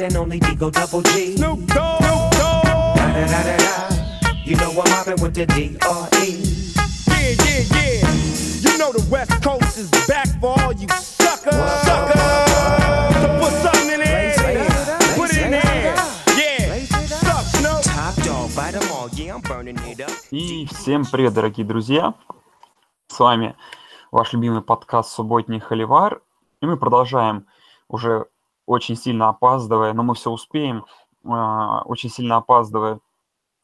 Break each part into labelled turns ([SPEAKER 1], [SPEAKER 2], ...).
[SPEAKER 1] one and only Digo Double G. Snoop Dogg. Snoop Dogg. Da da da da da. You know I'm mobbing with the D.R.E.
[SPEAKER 2] Yeah, yeah, yeah. You know the West Coast is back for all you suckers. Suckers. So put something in there. Put it in there. Yeah. Suck, Snoop.
[SPEAKER 1] Top dog, bite 'em all. Yeah, I'm burning it up.
[SPEAKER 3] И всем привет, дорогие друзья! С вами ваш любимый подкаст «Субботний Холивар». И мы продолжаем уже очень сильно опаздывая, но мы все успеем, а, очень сильно опаздывая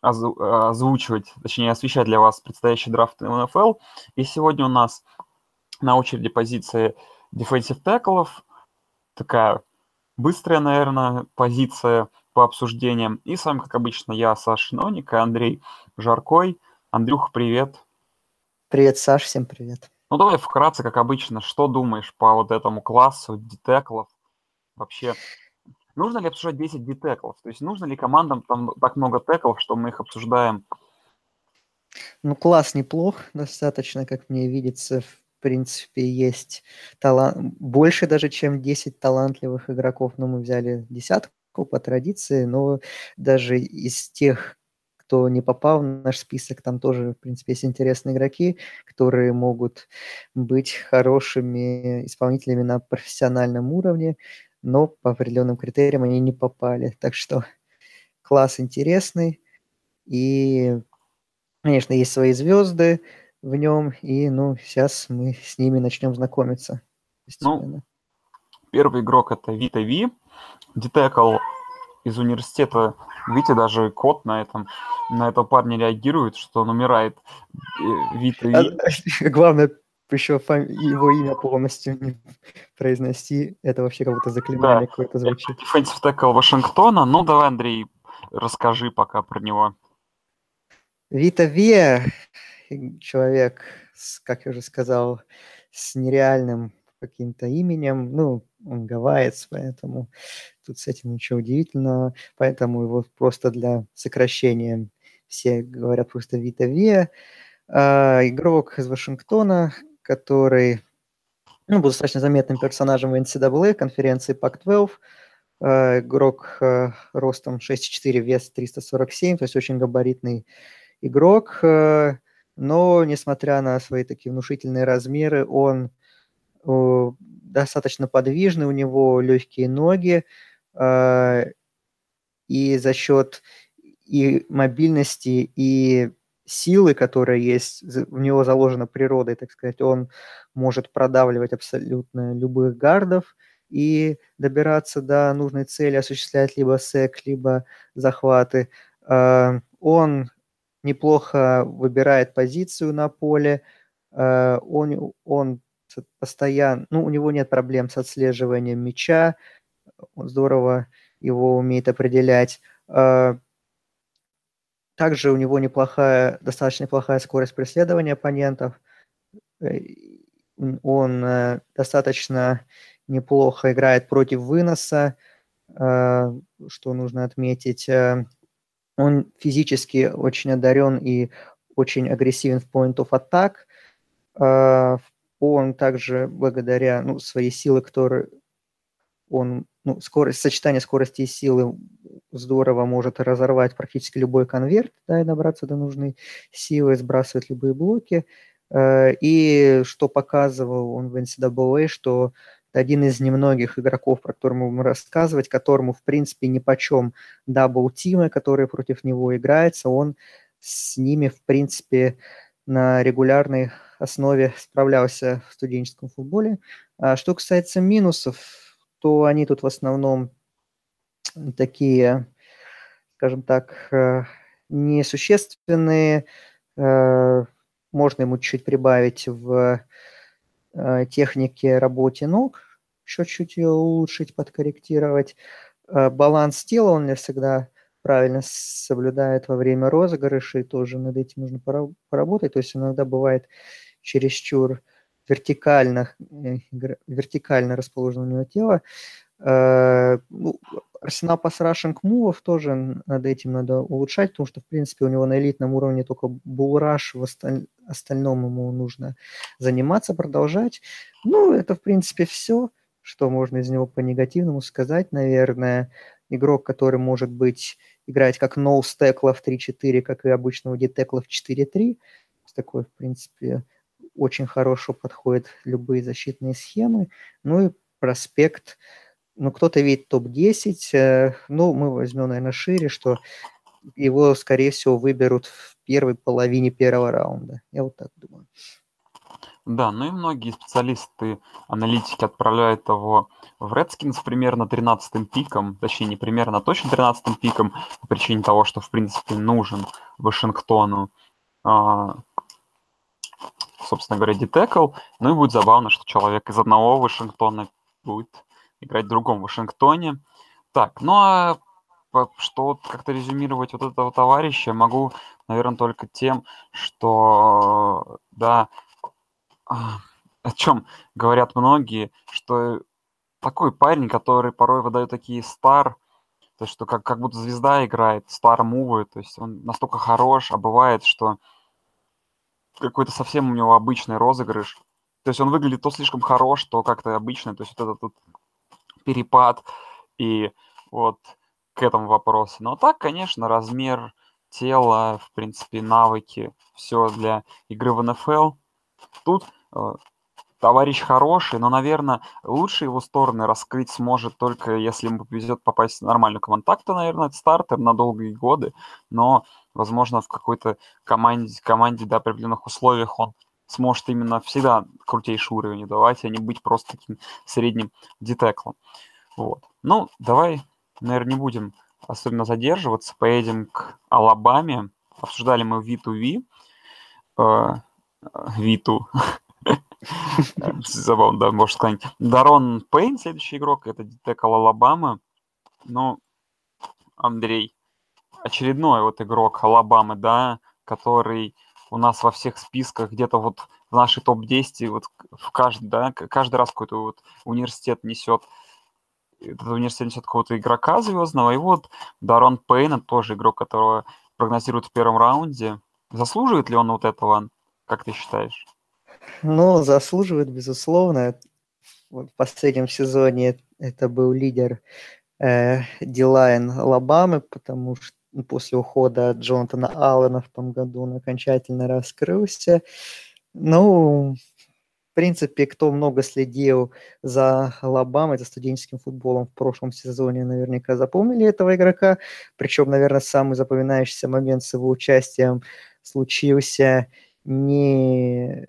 [SPEAKER 3] озвучивать, точнее освещать для вас предстоящий драфт НФЛ. И сегодня у нас на очереди позиция defensive таклов, такая быстрая, наверное, позиция по обсуждениям. И с вами, как обычно, я, Саша Ноник и Андрей Жаркой. Андрюх, привет.
[SPEAKER 4] Привет, Саш, всем привет.
[SPEAKER 3] Ну, давай вкратце, как обычно, что думаешь по вот этому классу детеклов? Вообще, нужно ли обсуждать 10 детеклов? То есть нужно ли командам там так много теклов, что мы их обсуждаем?
[SPEAKER 4] Ну, класс неплох, достаточно, как мне видится, в принципе, есть талант, больше даже, чем 10 талантливых игроков, но мы взяли десятку по традиции, но даже из тех, кто не попал в наш список, там тоже, в принципе, есть интересные игроки, которые могут быть хорошими исполнителями на профессиональном уровне, но по определенным критериям они не попали. Так что класс интересный, и, конечно, есть свои звезды в нем, и, ну, сейчас мы с ними начнем знакомиться. постепенно.
[SPEAKER 3] Первый игрок это Вита Ви, детекл из университета. Видите, даже код на этом, на этого парня реагирует, что он умирает. Э, Вита
[SPEAKER 4] А,
[SPEAKER 3] Ви.
[SPEAKER 4] Главное, еще фами- его имя полностью не произнести. Это вообще как будто заклинание какое-то звучит.
[SPEAKER 3] Defensive tackle Вашингтона. Ну, давай, Андрей, расскажи пока про него.
[SPEAKER 4] Вита Виа, человек, с, как я уже сказал, с нереальным каким-то именем. Ну, он гавайец, поэтому тут с этим ничего удивительного. Поэтому его просто для сокращения все говорят просто Вита Виа. А, игрок из Вашингтона, который ну, был достаточно заметным персонажем в NCAA, конференции Pac-12. А, игрок а, ростом 6,4, вес 347, то есть очень габаритный игрок. а, Но, несмотря на свои такие внушительные размеры, он достаточно подвижный, у него легкие ноги, а, и за счет и мобильности, и силы, которая есть в него заложена природой, так сказать, он может продавливать абсолютно любых гардов и добираться до нужной цели, осуществлять либо сек, либо захваты. А, Он неплохо выбирает позицию на поле, а, он, он постоянно, ну, у него нет проблем с отслеживанием мяча, он здорово его умеет определять. А, Также у него неплохая, достаточно неплохая скорость преследования оппонентов. Э, Он э, достаточно неплохо играет против выноса, а, что нужно отметить. Э, Он физически очень одарен и очень агрессивен в point of attack. Он также благодаря ну, своей силы, которые он, ну, скорость, сочетание скорости и силы здорово может разорвать практически любой конверт, да, и добраться до нужной силы, сбрасывать любые блоки. Э, И что показывал он в NCAA, что это один из немногих игроков, про которого мы рассказывать, которому, в принципе, ни почем double-team ы, которые против него играются, он с ними, в принципе, на регулярной основе справлялся в студенческом футболе. А что касается минусов, то они тут в основном такие, скажем так, э, несущественные. Э, Можно ему чуть прибавить в э, технике работе ног, еще чуть ее улучшить, подкорректировать. Баланс тела он не всегда правильно соблюдает во время розыгрышей, тоже над этим нужно пора- поработать. То есть иногда бывает чересчур э, игра- вертикально расположено у него тело. Э, ну, Арсенал пас рашинг мувов тоже над этим надо улучшать, потому что, в принципе, у него на элитном уровне только булраш, в осталь- остальном ему нужно заниматься, продолжать. Ну, это, в принципе, все, что можно из него по негативному сказать, наверное. игрок, который может быть играть как ноус текла в 3-4, как и обычного дитекла в 4-3. Такой, в принципе, очень хорошо подходит любые защитные схемы. Ну и проспект, ну кто-то видит топ-10, э, ну мы возьмем, наверное, шире, что его, скорее всего, выберут в первой половине первого раунда. Я вот так думаю.
[SPEAKER 3] Да, ну и многие специалисты, аналитики отправляют его в Redskins примерно 13-м пиком, точнее не примерно, а точно 13-м пиком, по причине того, что, в принципе, нужен Вашингтону, а, собственно говоря, детекл. Ну и будет забавно, что человек из одного Вашингтона будет играть в другом Вашингтоне. Так, ну а что как-то резюмировать вот этого товарища могу, наверное, только тем, что, да, о чем говорят многие, что такой парень, который порой выдает такие стар, то есть что как, как будто звезда играет, стар мувы, то есть он настолько хорош, а бывает, что какой-то совсем у него обычный розыгрыш. То есть он выглядит то слишком хорош, то как-то обычный, то есть вот этот вот перепад и вот к этому вопросу. Но так, конечно, размер тела, в принципе, навыки, все для игры в НФЛ. Тут э, товарищ хороший, но, наверное, лучше его стороны раскрыть сможет только если ему повезет попасть в нормальную команду. Так-то, наверное, это стартер на долгие годы, но, возможно, в какой-то команде, команде при определенных условиях он сможет именно всегда крутейший уровень давать, а не быть просто таким средним детеклом. Вот. Ну, давай, наверное, не будем особенно задерживаться, поедем к Алабаме. Обсуждали мы V2V, э, Виту, Забавно, да, можно сказать. Дарон Пейн, следующий игрок, это Детекал Алабама. Ну, Андрей, очередной вот игрок Алабамы, да, который у нас во всех списках где-то вот в нашей топ-10 вот в каждый, да, каждый раз какой-то вот университет несет этот университет несет какого-то игрока звездного, и вот Дарон Пейн, тоже игрок, которого прогнозируют в первом раунде. Заслуживает ли он вот этого, как ты считаешь?
[SPEAKER 4] Ну, заслуживает, безусловно. В последнем сезоне это был лидер э, Дилайн Алабамы, потому что после ухода Джонатана Аллена в том году он окончательно раскрылся. Ну, в принципе, кто много следил за Алабамой, за студенческим футболом в прошлом сезоне, наверняка запомнили этого игрока. Причем, наверное, самый запоминающийся момент с его участием случился не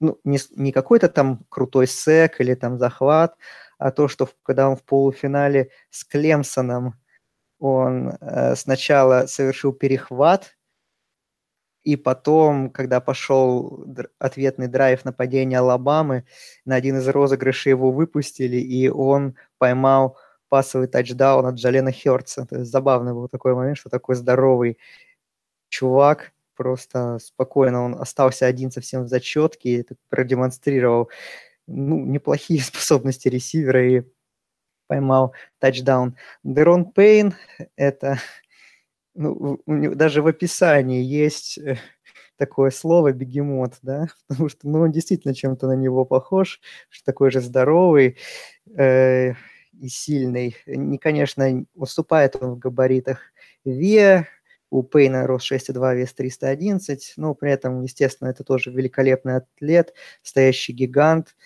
[SPEAKER 4] ну, не, не какой-то там крутой сек или там захват, а то, что когда он в полуфинале с Клемсоном, он э, сначала совершил перехват, и потом, когда пошел ответный драйв нападения Алабамы, на один из розыгрышей его выпустили, и он поймал пасовый тачдаун от Джалена Херца. То есть забавный был такой момент, что такой здоровый чувак – просто спокойно он остался один совсем в зачетке продемонстрировал ну, неплохие способности ресивера и поймал тачдаун. Дерон Пейн – это ну, даже в описании есть э, такое слово бегемот, да, потому что ну, он действительно чем-то на него похож, такой же здоровый э, и сильный. Не, конечно, уступает он в габаритах Ве, у Пейна рост 6,2, вес 311, но при этом, естественно, это тоже великолепный атлет, стоящий гигант,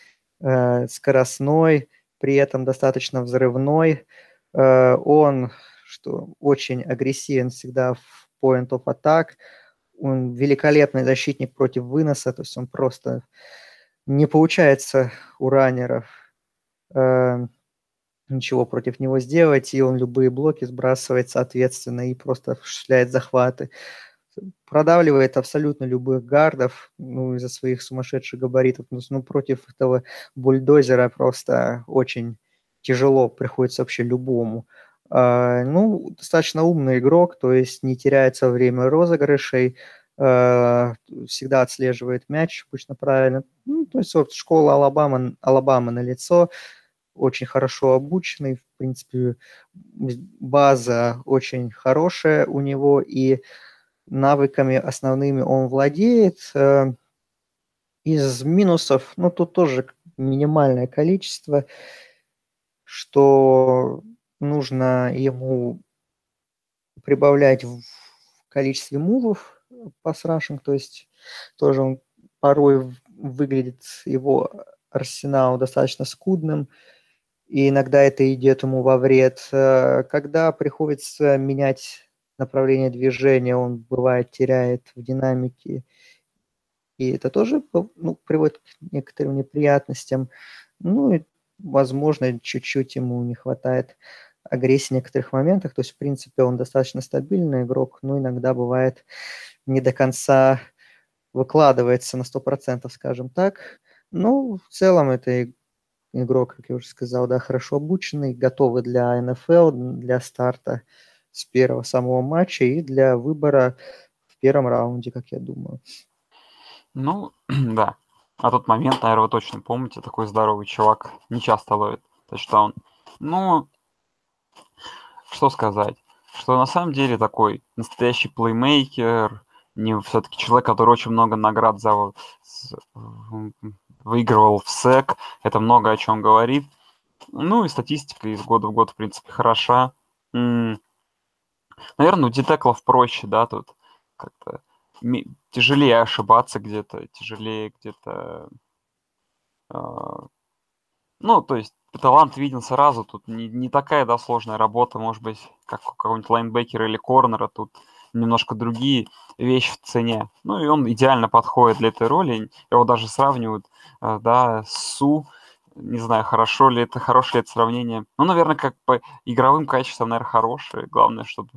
[SPEAKER 4] э, скоростной, при этом достаточно взрывной. Э, он, что очень агрессивен всегда в point of attack, он великолепный защитник против выноса, то есть он просто не получается у раннеров. Э, ничего против него сделать, и он любые блоки сбрасывает соответственно и просто осуществляет захваты. Продавливает абсолютно любых гардов, ну, из-за своих сумасшедших габаритов. Ну, ну, против этого бульдозера просто очень тяжело приходится вообще любому. А, ну, достаточно умный игрок, то есть не теряется время розыгрышей, а, всегда отслеживает мяч обычно правильно. Ну, то есть вот школа Алабама, Алабама на лицо, очень хорошо обученный, в принципе, база очень хорошая у него, и навыками основными он владеет. Э, из минусов, ну, тут тоже минимальное количество, что нужно ему прибавлять в количестве мувов по срашинг, то есть тоже он порой выглядит его арсенал достаточно скудным, и иногда это идет ему во вред. Э, когда приходится менять направление движения, он бывает теряет в динамике, и это тоже ну, приводит к некоторым неприятностям. Ну и, возможно, чуть-чуть ему не хватает агрессии в некоторых моментах. То есть, в принципе, он достаточно стабильный игрок, но иногда бывает не до конца выкладывается на 100%, скажем так. Ну, в целом это игрок, как я уже сказал, да, хорошо обученный, готовый для НФЛ, для старта с первого самого матча и для выбора в первом раунде, как я думаю.
[SPEAKER 3] Ну, да. А тот момент, наверное, вы точно помните, такой здоровый чувак не часто ловит тачдаун. Ну, что сказать? Что на самом деле такой настоящий плеймейкер, не все-таки человек, который очень много наград за, выигрывал в СЭК. Это много о чем говорит. Ну и статистика из года в год, в принципе, хороша. Наверное, у детеклов проще, да, тут как-то тяжелее ошибаться где-то, тяжелее где-то... Э, ну, то есть талант виден сразу, тут не, не такая, да, сложная работа, может быть, как у какого-нибудь лайнбекера или корнера, тут немножко другие вещи в цене. Ну, и он идеально подходит для этой роли. Его даже сравнивают, э, да, с Су, не знаю, хорошо ли это, хорошее ли это сравнение. Ну, наверное, как по игровым качествам, наверное, хорошее. Главное, чтобы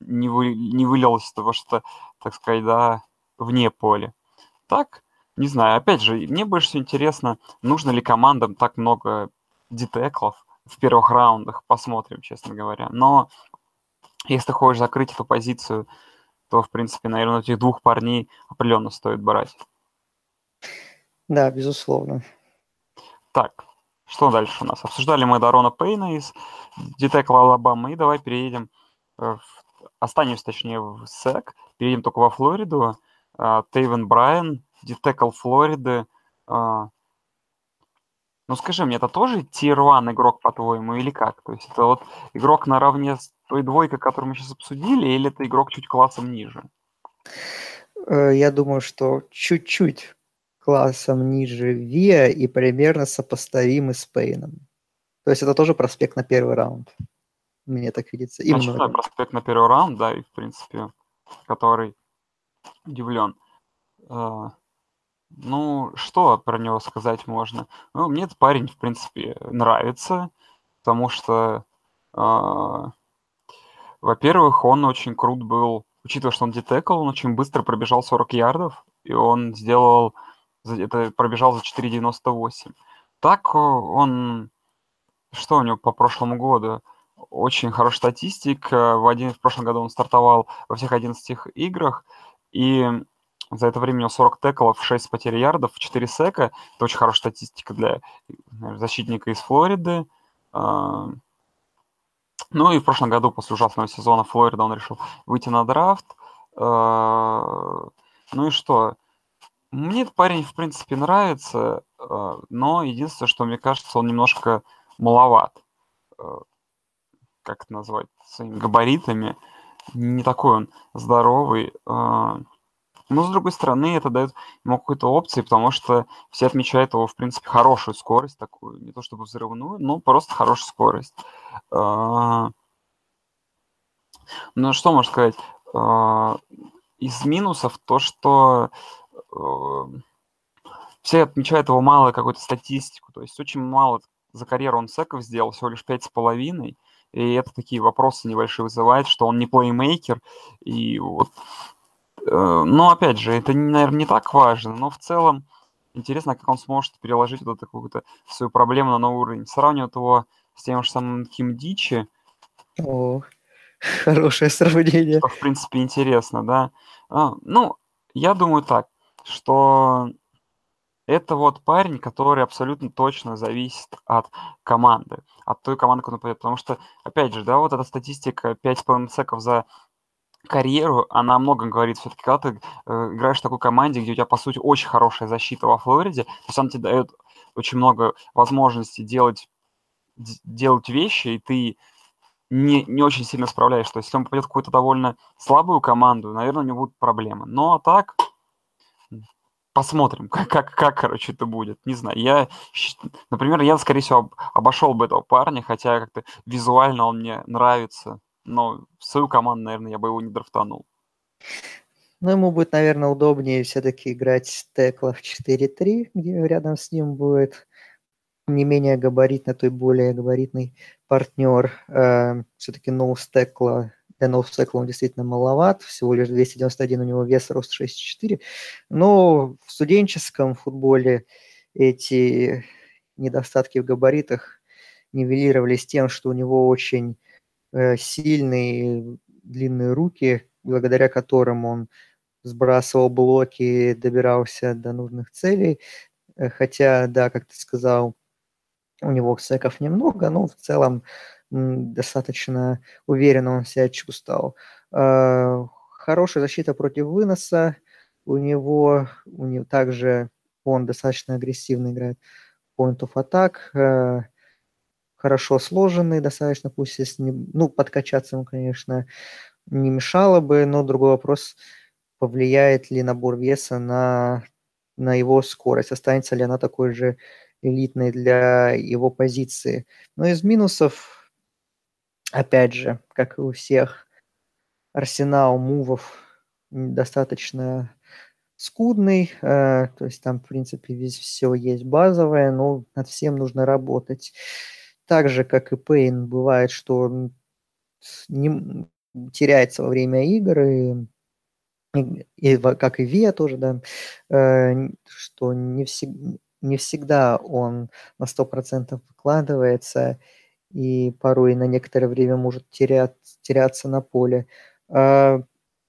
[SPEAKER 3] не, вы, не вылилось того, что, так сказать, да, вне поля. Так, не знаю, опять же, мне больше всего интересно, нужно ли командам так много детеклов в первых раундах, посмотрим, честно говоря. Но если ты хочешь закрыть эту позицию, то, в принципе, наверное, этих двух парней определенно стоит брать.
[SPEAKER 4] Да, безусловно.
[SPEAKER 3] Так, что дальше у нас? Обсуждали мы Дарона Пейна из Детекла Алабамы, и давай переедем, в... останемся, точнее, в СЭК, переедем только во Флориду. А, Тейвен Брайан, Детекл Флориды, а, ну скажи мне, это тоже тир-1 игрок, по-твоему, или как? То есть это вот игрок наравне с той двойкой, которую мы сейчас обсудили, или это игрок чуть классом ниже?
[SPEAKER 4] Э, я думаю, что чуть-чуть классом ниже Виа и примерно сопоставимы с Пейном. То есть это тоже проспект на первый раунд. Мне так видится.
[SPEAKER 3] Именно Значит, проспект на первый раунд, да, и в принципе, который удивлен. Э, ну, что про него сказать можно? Ну, мне этот парень, в принципе, нравится, потому что, э, во-первых, он очень крут был, учитывая, что он детекл, он очень быстро пробежал 40 ярдов, и он сделал, это пробежал за 4,98. Так он, что у него по прошлому году? Очень хорошая статистика. В, один, в прошлом году он стартовал во всех 11 играх, и за это время у него 40 теклов, 6 потерь ярдов, 4 сека. Это очень хорошая статистика для защитника из Флориды. Ну и в прошлом году, после ужасного сезона Флорида, он решил выйти на драфт. А, ну и что? Мне этот парень, в принципе, нравится, а, но единственное, что мне кажется, он немножко маловат. Как это назвать? Своими габаритами. Не такой он здоровый. Но, с другой стороны, это дает ему какую-то опцию, потому что все отмечают его, в принципе, хорошую скорость такую. Не то чтобы взрывную, но просто хорошую скорость. А, ну, что можно сказать? А, из минусов то, что а, все отмечают его мало какую-то статистику. То есть очень мало за карьеру он секов сделал, всего лишь пять с половиной. И это такие вопросы небольшие вызывает, что он не плеймейкер. И вот Э, но опять же, это, наверное, не так важно, но в целом интересно, как он сможет переложить вот эту какую-то свою проблему на новый уровень. Сравнивать его с тем же самым Ким Дичи.
[SPEAKER 4] О, хорошее сравнение.
[SPEAKER 3] Что, в принципе, интересно, да. А, ну, я думаю так, что это вот парень, который абсолютно точно зависит от команды, от той команды, куда он пойдет. Потому что, опять же, да, вот эта статистика 5,5 секов за карьеру, она о многом говорит. Все-таки, когда ты э, играешь в такой команде, где у тебя, по сути, очень хорошая защита во Флориде, то есть она тебе дает очень много возможностей делать, делать вещи, и ты не, не очень сильно справляешься. То есть, если он попадет в какую-то довольно слабую команду, наверное, у него будут проблемы. Но так, посмотрим, как, как, как, короче, это будет. Не знаю. Я, например, я, скорее всего, обошел бы этого парня, хотя как-то визуально он мне нравится. Но в свою команду, наверное, я бы его не драфтанул.
[SPEAKER 4] Ну, ему будет, наверное, удобнее все-таки играть текла в 4-3, где рядом с ним будет не менее габаритный, то и более габаритный партнер. Э, все-таки ноустекла для ноустекла он действительно маловат, всего лишь 291 у него вес, рост 6,4. Но в студенческом футболе эти недостатки в габаритах нивелировались тем, что у него очень э, сильные длинные руки, благодаря которым он сбрасывал блоки, добирался до нужных целей. Э, хотя, да, как ты сказал, у него секов немного, но в целом достаточно уверенно он себя чувствовал. Э, хорошая защита против выноса. У него, у него также он достаточно агрессивно играет point of attack. Хорошо сложенный достаточно, пусть если не, ну, подкачаться ему, конечно, не мешало бы, но другой вопрос, повлияет ли набор веса на, на его скорость, останется ли она такой же элитной для его позиции. Но из минусов, опять же, как и у всех, арсенал мувов достаточно скудный, э, то есть там, в принципе, весь все есть базовое, но над всем нужно работать. Так же, как и Пейн, бывает, что он не, теряется во время игр, и, и, как и Виа тоже, да, э, что не всегда не всегда он на 100% выкладывается и порой на некоторое время может терять, теряться на поле. А,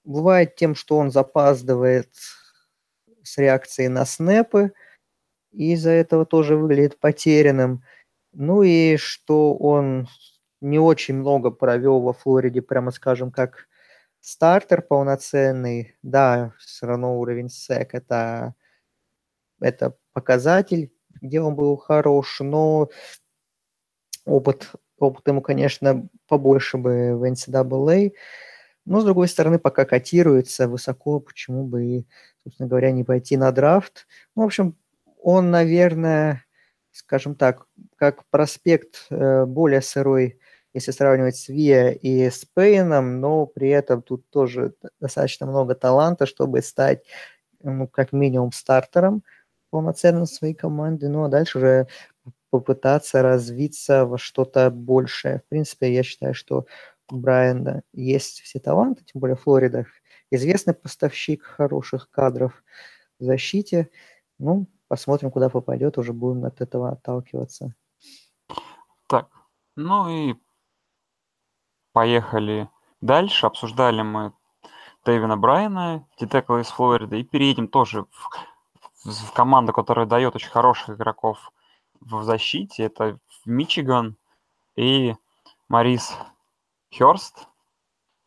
[SPEAKER 4] бывает тем, что он запаздывает с реакцией на снэпы, и из-за этого тоже выглядит потерянным. Ну и что он не очень много провел во Флориде, прямо скажем, как стартер полноценный. Да, все равно уровень сек это, это показатель, где он был хорош, но опыт, опыт ему, конечно, побольше бы в NCAA. Но, с другой стороны, пока котируется высоко, почему бы, собственно говоря, не пойти на драфт. Ну, в общем, он, наверное, скажем так, как проспект э, более сырой, если сравнивать с Виа и с Пейном, но при этом тут тоже достаточно много таланта, чтобы стать, ну, как минимум, стартером полноценно своей команды, ну а дальше уже попытаться развиться во что-то большее. В принципе, я считаю, что у Брайана есть все таланты, тем более Флорида известный поставщик хороших кадров в защите. Ну, посмотрим, куда попадет, уже будем от этого отталкиваться.
[SPEAKER 3] Так, ну и поехали дальше. Обсуждали мы Дэвина Брайана, Титекла из Флориды, и переедем тоже в в команду, которая дает очень хороших игроков в защите. Это Мичиган и Марис Хёрст,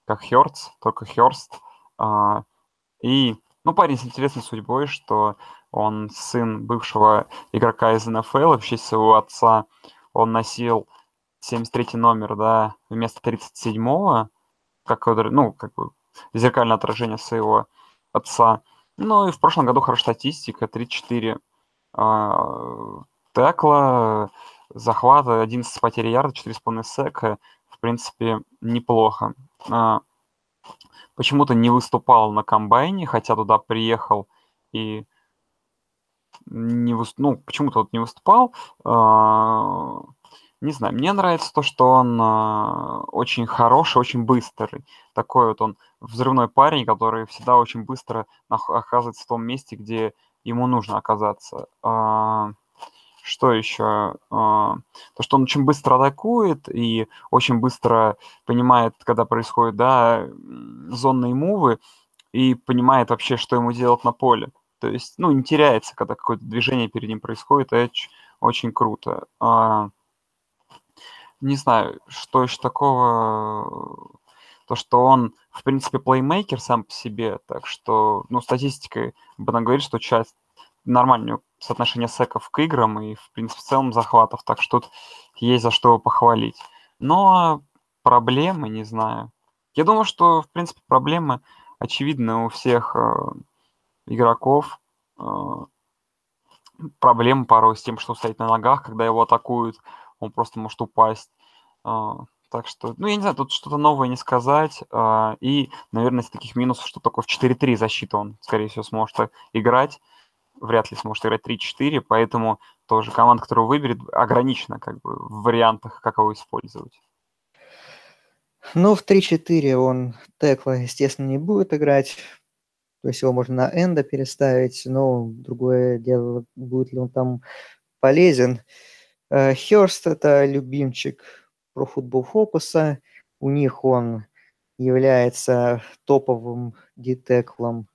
[SPEAKER 3] как Хёрст, только Хёрст. А, и, ну, парень с интересной судьбой, что он сын бывшего игрока из НФЛ, в честь своего отца он носил 73 номер, да, вместо 37-го, как, ну, как бы зеркальное отражение своего отца. Ну и в прошлом году хорошая статистика, 34 э, текла, захвата, 11 потерь ярда, 4,5 сека. В принципе, неплохо. Э, почему-то не выступал на комбайне, хотя туда приехал и не ну, почему-то вот не выступал. Э, не знаю, мне нравится то, что он э, очень хороший, очень быстрый. Такой вот он взрывной парень, который всегда очень быстро оказывается в том месте, где ему нужно оказаться. Э, что еще? То, что он очень быстро атакует и очень быстро понимает, когда происходят да, зонные мувы, и понимает вообще, что ему делать на поле. То есть, ну, не теряется, когда какое-то движение перед ним происходит, это очень круто. Не знаю, что еще такого, то, что он, в принципе, плеймейкер сам по себе, так что, ну, статистикой будем говорить, что часть нормальное соотношение секов к играм и, в принципе, в целом захватов, так что тут есть за что похвалить. Но проблемы, не знаю. Я думаю, что, в принципе, проблемы очевидны у всех э, игроков. Э, проблемы порой с тем, что стоит на ногах, когда его атакуют, он просто может упасть. Э, так что, ну, я не знаю, тут что-то новое не сказать. Э, и, наверное, из таких минусов, что только в 4-3 защиты он, скорее всего, сможет играть. Вряд ли сможет играть 3-4, поэтому тоже команда, которую выберет, ограничена как бы в вариантах, как его использовать.
[SPEAKER 4] Ну, в 3-4 он текла, естественно, не будет играть. То есть его можно на энда переставить, но другое дело, будет ли он там полезен. Херст – это любимчик про футбол фокуса. У них он является топовым детеклом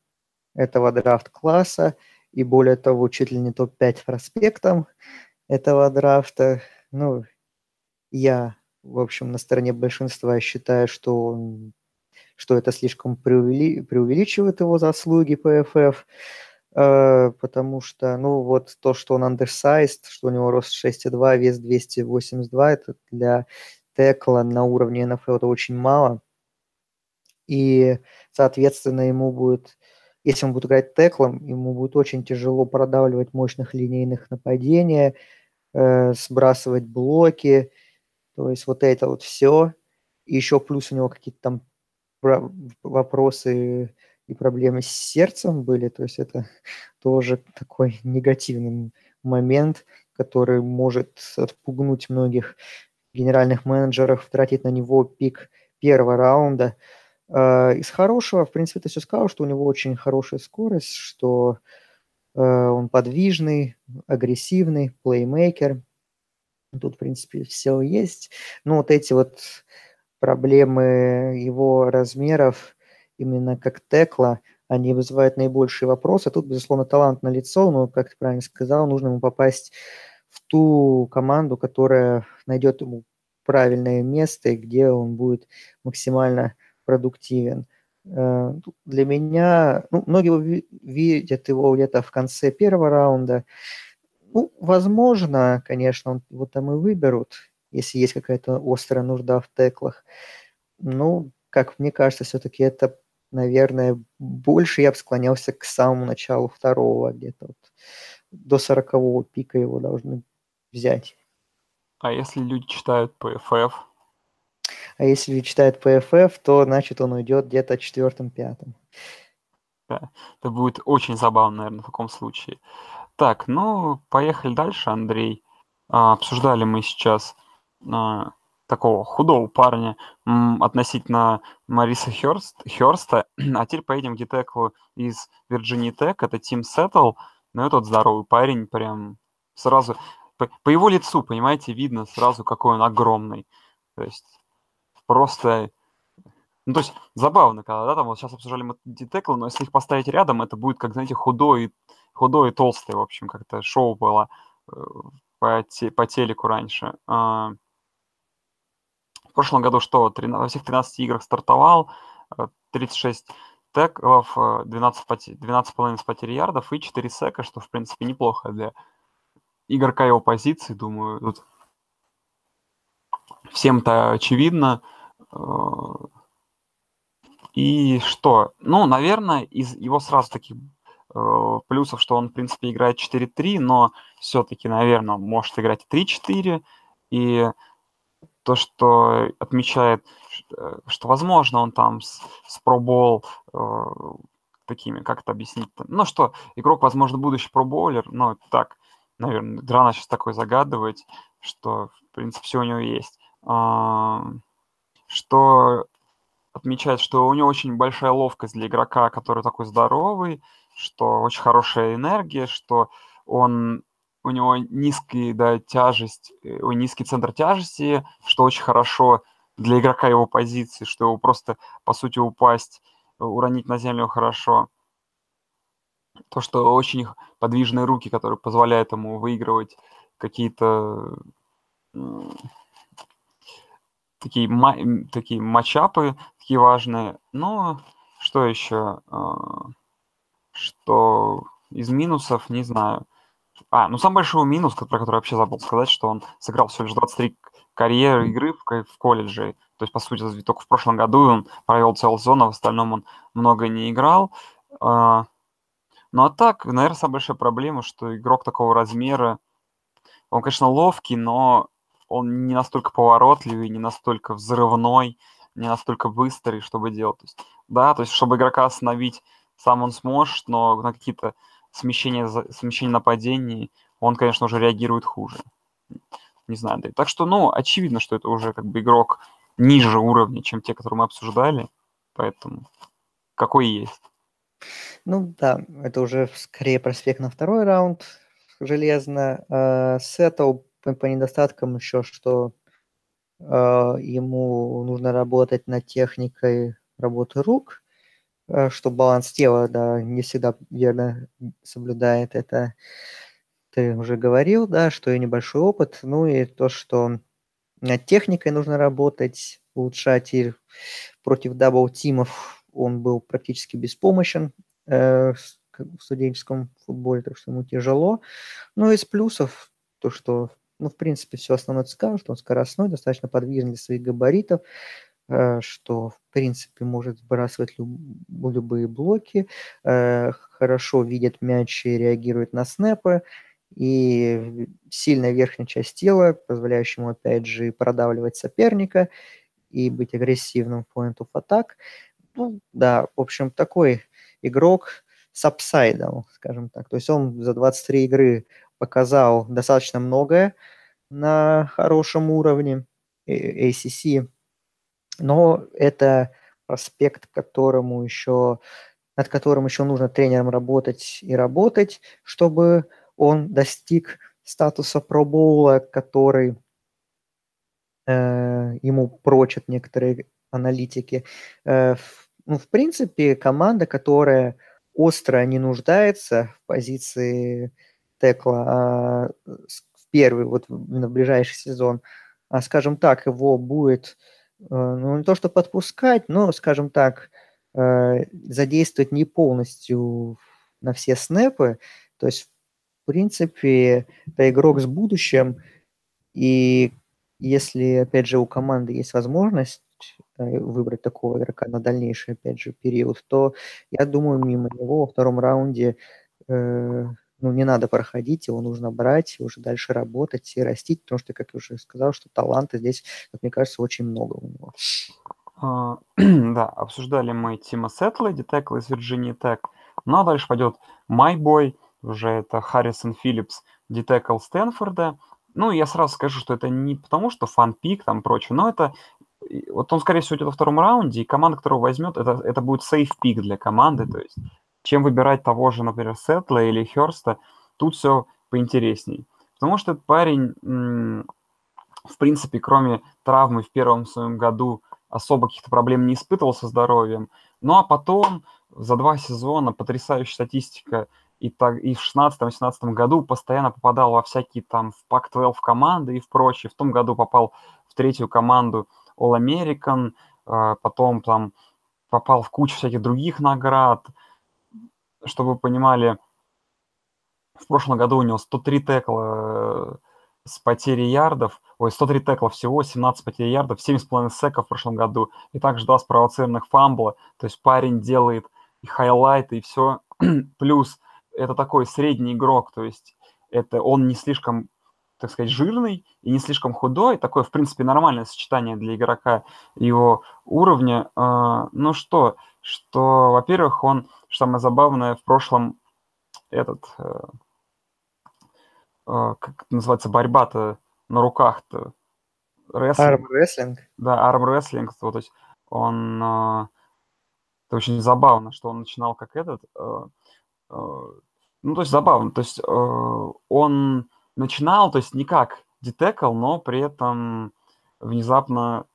[SPEAKER 4] этого драфт-класса и более того, чуть ли не топ-5 проспектом этого драфта. Ну, я в общем, на стороне большинства считаю, что, он, что это слишком преувели, преувеличивает его заслуги ПФФ, э, потому что, ну, вот то, что он undersized, что у него рост 6,2, вес 282, это для текла на уровне НФЛ это очень мало. И, соответственно, ему будет, если он будет играть теклом, ему будет очень тяжело продавливать мощных линейных нападений, э, сбрасывать блоки, то есть вот это вот все. И еще плюс у него какие-то там вопросы и проблемы с сердцем были. То есть это тоже такой негативный момент, который может отпугнуть многих генеральных менеджеров, тратить на него пик первого раунда. А, из хорошего, в принципе, ты все сказал, что у него очень хорошая скорость, что э, он подвижный, агрессивный, плеймейкер – Тут, в принципе, все есть. Ну, вот эти вот проблемы его размеров, именно как текла, они вызывают наибольшие вопросы. Тут, безусловно, талант на лицо, но, как ты правильно сказал, нужно ему попасть в ту команду, которая найдет ему правильное место, и где он будет максимально продуктивен. Э, для меня, ну, многие видят его где-то в конце первого раунда, ну, возможно, конечно, он, его там и выберут, если есть какая-то острая нужда в теклах. Ну, как мне кажется, все-таки это, наверное, больше я бы склонялся к самому началу второго, где-то вот до сорокового пика его должны взять.
[SPEAKER 3] А если люди читают PFF?
[SPEAKER 4] А если люди читают PFF, то значит он уйдет где-то четвертым-пятым.
[SPEAKER 3] Да, это будет очень забавно, наверное, в таком случае. Так, ну, поехали дальше, Андрей. А, обсуждали мы сейчас а, такого худого парня относительно Мариса Хёрст, Хёрста, а теперь поедем к гитеклу из Вирджинии Тек, это Тим Сеттл, ну, этот здоровый парень, прям сразу, по, по его лицу, понимаете, видно сразу, какой он огромный, то есть просто ну, то есть забавно, когда, да, там вот сейчас обсуждали мы детеклы, но если их поставить рядом, это будет, как, знаете, худой, худой и толстый, в общем, как-то шоу было э, по, те, по телеку раньше. В прошлом году что, 13, во всех 13 играх стартовал, 36 э, теклов, 12, поте, 12,5 с потери ярдов и 4 сека, что, в принципе, неплохо для игрока его позиции, думаю, тут всем-то очевидно. Э, и что? Ну, наверное, из его сразу таких э, плюсов, что он, в принципе, играет 4-3, но все-таки, наверное, может играть 3-4. И то, что отмечает, э, что, возможно, он там с, с пробол э, такими, как это объяснить? -то? Ну, что игрок, возможно, будущий пробоулер, но так, наверное, рано сейчас такой загадывать, что, в принципе, все у него есть. Э, что отмечает, что у него очень большая ловкость для игрока, который такой здоровый, что очень хорошая энергия, что он у него низкий, да, тяжесть, э, низкий центр тяжести, что очень хорошо для игрока его позиции, что его просто, по сути, упасть, уронить на землю хорошо. То, что очень подвижные руки, которые позволяют ему выигрывать какие-то такие, такие матчапы, такие важные. Но что еще? А, что из минусов, не знаю. А, ну самый большой минус, про который вообще забыл сказать, что он сыграл всего лишь 23 карьеры игры в, в колледже. То есть, по сути, только в прошлом году он провел целый сезон, а в остальном он много не играл. А, ну а так, наверное, самая большая проблема, что игрок такого размера, он, конечно, ловкий, но он не настолько поворотливый, не настолько взрывной, не настолько быстрый, чтобы делать. То есть, да, то есть, чтобы игрока остановить, сам он сможет, но на какие-то смещения, смещения нападений он, конечно, уже реагирует хуже. Не знаю, да. Так что, ну, очевидно, что это уже как бы игрок ниже уровня, чем те, которые мы обсуждали. Поэтому какой есть.
[SPEAKER 4] Ну да, это уже скорее проспект на второй раунд железно. Э, Сеттл по, по недостаткам еще, что э, ему нужно работать над техникой работы рук, что баланс тела, да, не всегда верно соблюдает это. Ты уже говорил, да, что и небольшой опыт, ну и то, что над техникой нужно работать, улучшать и против double-team ов он был практически беспомощен э, в студенческом футболе, так что ему тяжело. Ну, из плюсов то, что, ну, в принципе, все основное что он скоростной, достаточно подвижный для своих габаритов, э, что, в принципе, может сбрасывать люб- любые блоки, э, хорошо видит мяч и реагирует на снэпы, и сильная верхняя часть тела, позволяющая ему, опять же, продавливать соперника и быть агрессивным в point of attack. Ну, да, в общем, такой игрок с апсайдом, скажем так. То есть он за 23 игры показал достаточно многое на хорошем уровне ACC, но это проспект, которому еще, над которым еще нужно тренерам работать и работать, чтобы он достиг статуса пробоула, который э, ему прочат некоторые аналитики. Э, ну, в принципе, команда, которая остро не нуждается в позиции текла а, в первый, вот на ближайший сезон, а, скажем так, его будет, ну, не то что подпускать, но, скажем так, э, задействовать не полностью на все снэпы, то есть, в принципе, это игрок с будущим, и если, опять же, у команды есть возможность Э, выбрать такого игрока на дальнейший, опять же, период, то я думаю, мимо него во втором раунде э, ну, не надо проходить, его нужно брать, уже дальше работать и растить, потому что, как я уже сказал, что таланта здесь, как мне кажется, очень много у него.
[SPEAKER 3] А, да, обсуждали мы Тима Сетла, детекла из Virginia Tech. Ну, а дальше пойдет Майбой, уже это Харрисон Филлипс, детекл Стэнфорда. Ну, я сразу скажу, что это не потому, что фан-пик там прочее, но это вот он, скорее всего, идет во втором раунде, и команда, которую возьмет, это, это будет сейф пик для команды. То есть, чем выбирать того же, например, Сетла или Херста, тут все поинтересней. Потому что этот парень, в принципе, кроме травмы в первом своем году, особо каких-то проблем не испытывал со здоровьем. Ну а потом за два сезона потрясающая статистика и, так, и в 16-17 году постоянно попадал во всякие там в Пак-12 команды и в прочее. В том году попал в третью команду All American, а, потом там попал в кучу всяких других наград. Чтобы вы понимали, в прошлом году у него 103 текла э, с потерей ярдов, ой, 103 текла всего, 17 потерь ярдов, 7,5 секов в прошлом году, и также два спровоцированных фамбла, то есть парень делает и хайлайты, и все, плюс это такой средний игрок, то есть это он не слишком так сказать, жирный и не слишком худой. Такое, в принципе, нормальное сочетание для игрока его уровня. А, ну что, что, во-первых, он, что самое забавное, в прошлом этот, э, э, как это называется, борьба-то на руках-то.
[SPEAKER 4] Арм-рестлинг?
[SPEAKER 3] Да, арм-рестлинг. То есть он... Э, это очень забавно, что он начинал как этот... Ну, то есть забавно. То есть он начинал, то есть не как детекл, но при этом внезапно